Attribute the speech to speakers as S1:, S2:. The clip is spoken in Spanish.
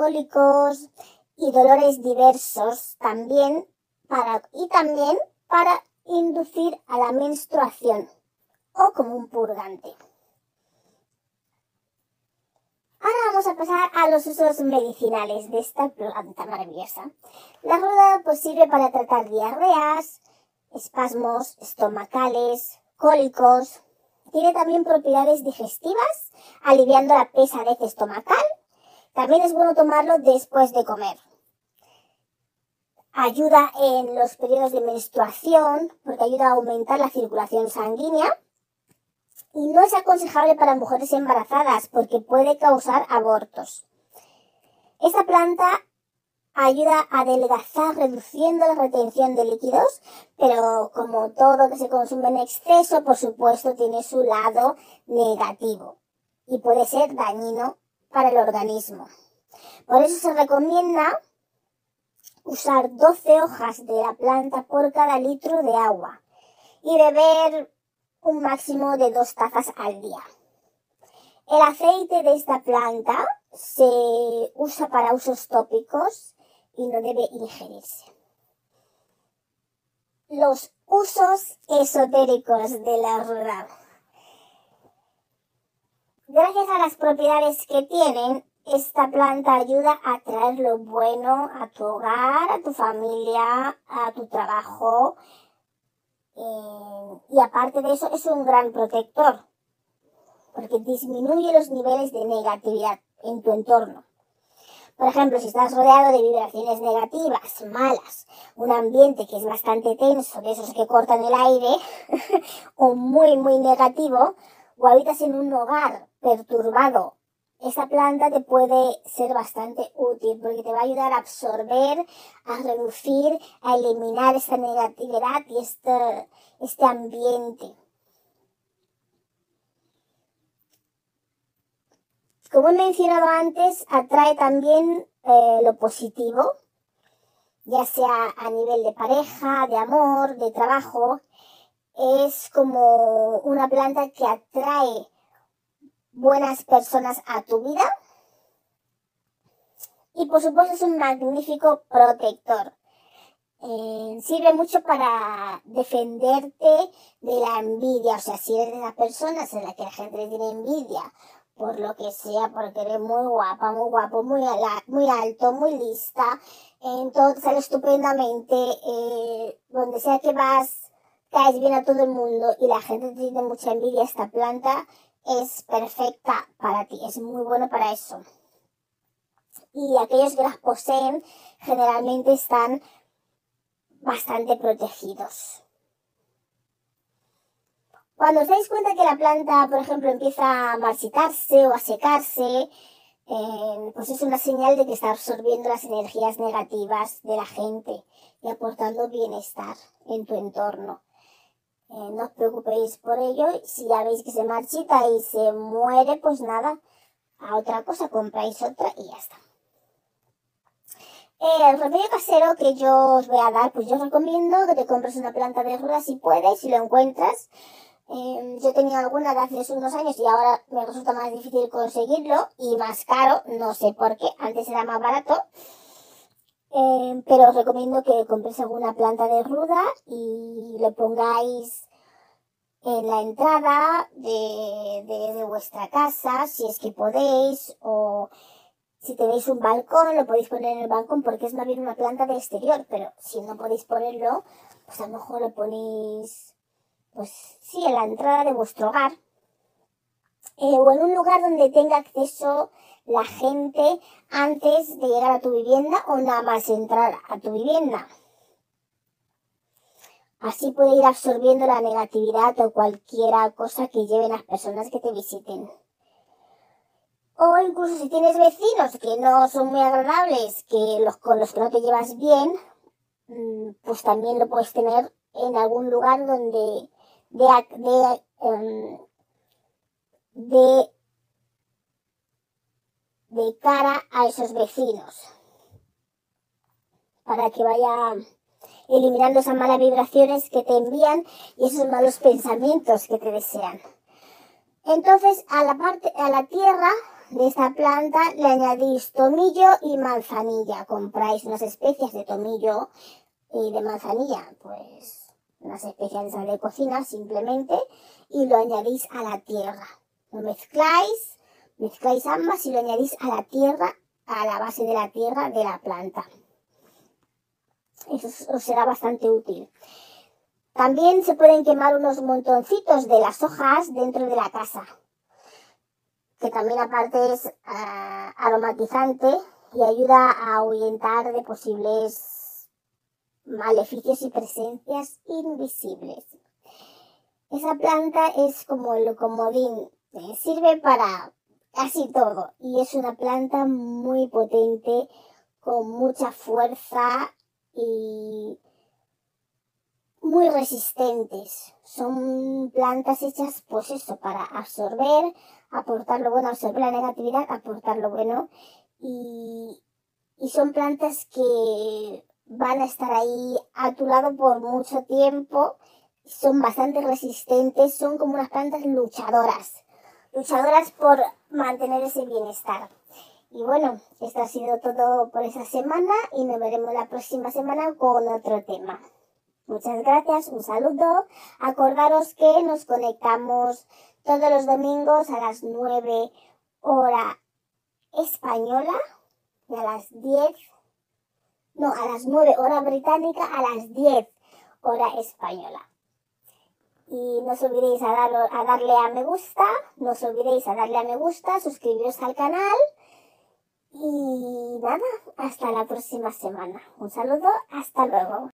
S1: cólicos y dolores diversos también para, y también para inducir a la menstruación o como un purgante. Ahora vamos a pasar a los usos medicinales de esta planta maravillosa. La ruda pues, sirve para tratar diarreas, espasmos estomacales, cólicos. Tiene también propiedades digestivas, aliviando la pesadez estomacal. También es bueno tomarlo después de comer. Ayuda en los periodos de menstruación, porque ayuda a aumentar la circulación sanguínea y no es aconsejable para mujeres embarazadas porque puede causar abortos. Esta planta ayuda a adelgazar reduciendo la retención de líquidos, pero como todo que se consume en exceso, por supuesto, tiene su lado negativo y puede ser dañino para el organismo. Por eso se recomienda usar 12 hojas de la planta por cada litro de agua y beber un máximo de dos tazas al día. El aceite de esta planta se usa para usos tópicos y no debe ingerirse. Los usos esotéricos de la ruda. Gracias a las propiedades que tienen, esta planta ayuda a traer lo bueno a tu hogar, a tu familia, a tu trabajo, eh, y aparte de eso, es un gran protector, porque disminuye los niveles de negatividad en tu entorno. Por ejemplo, si estás rodeado de vibraciones negativas, malas, un ambiente que es bastante tenso, de esos que cortan el aire, o muy, muy negativo, o habitas en un hogar perturbado esta planta te puede ser bastante útil porque te va a ayudar a absorber, a reducir, a eliminar esta negatividad y este, este ambiente. Como he mencionado antes, atrae también eh, lo positivo, ya sea a nivel de pareja, de amor, de trabajo. Es como una planta que atrae buenas personas a tu vida. Y por supuesto es un magnífico protector. Eh, sirve mucho para defenderte de la envidia. O sea, si eres de las personas en las que la gente tiene envidia, por lo que sea, porque eres muy guapa, muy guapo, muy, alto, muy lista, entonces sale estupendamente. Eh, donde sea que vas, caes bien a todo el mundo y la gente tiene mucha envidia esta planta es perfecta para ti, es muy bueno para eso. Y aquellos que las poseen generalmente están bastante protegidos. Cuando os dais cuenta que la planta, por ejemplo, empieza a marchitarse o a secarse, eh, pues es una señal de que está absorbiendo las energías negativas de la gente y aportando bienestar en tu entorno. Eh, no os preocupéis por ello. Si ya veis que se marchita y se muere, pues nada, a otra cosa compráis otra y ya está. Eh, el remedio casero que yo os voy a dar, pues yo os recomiendo que te compres una planta de ruda si puedes, si lo encuentras. Eh, yo tenía alguna de hace unos años y ahora me resulta más difícil conseguirlo y más caro, no sé por qué, antes era más barato. Eh, pero os recomiendo que compréis alguna planta de ruda y lo pongáis en la entrada de, de, vuestra casa, si es que podéis, o si tenéis un balcón, lo podéis poner en el balcón porque es más bien una planta de exterior, pero si no podéis ponerlo, pues a lo mejor lo ponéis, pues sí, en la entrada de vuestro hogar, eh, o en un lugar donde tenga acceso la gente antes de llegar a tu vivienda o nada más entrar a tu vivienda. Así puede ir absorbiendo la negatividad o cualquier cosa que lleven las personas que te visiten. O incluso si tienes vecinos que no son muy agradables, que los con los que no te llevas bien, mm, pues también lo puedes tener en algún lugar donde de, de, em, de de cara a esos vecinos para que vaya eliminando esas malas vibraciones que te envían y esos malos pensamientos que te desean. Entonces, a la parte, a la tierra de esta planta le añadís tomillo y manzanilla. Compráis unas especias de tomillo y de manzanilla, pues unas especias de cocina simplemente, y lo añadís a la tierra. Lo mezcláis, mezcláis ambas y lo añadís a la tierra, a la base de la tierra de la planta. Eso os será bastante útil. También se pueden quemar unos montoncitos de las hojas dentro de la casa, que también aparte es ah, aromatizante y ayuda a ahuyentar de posibles maleficios y presencias invisibles. Esa planta es como el comodín, eh, sirve para casi todo y es una planta muy potente, con mucha fuerza y muy resistentes. Son plantas hechas, pues eso, para absorber, aportar lo bueno, absorber la negatividad, aportar lo bueno. Y, y son plantas que van a estar ahí a tu lado por mucho tiempo. Son bastante resistentes, son como unas plantas luchadoras. Luchadoras por mantener ese bienestar. Y bueno, esto ha sido todo por esa semana y nos veremos la próxima semana con otro tema. Muchas gracias, un saludo. Acordaros que nos conectamos todos los domingos a las 9 hora española y a las 10, no, a las 9 hora británica, a las 10 hora española. Y no os olvidéis a, a darle a me gusta, no os olvidéis a darle a me gusta, suscribiros al canal. Y nada, hasta la próxima semana. Un saludo, hasta luego.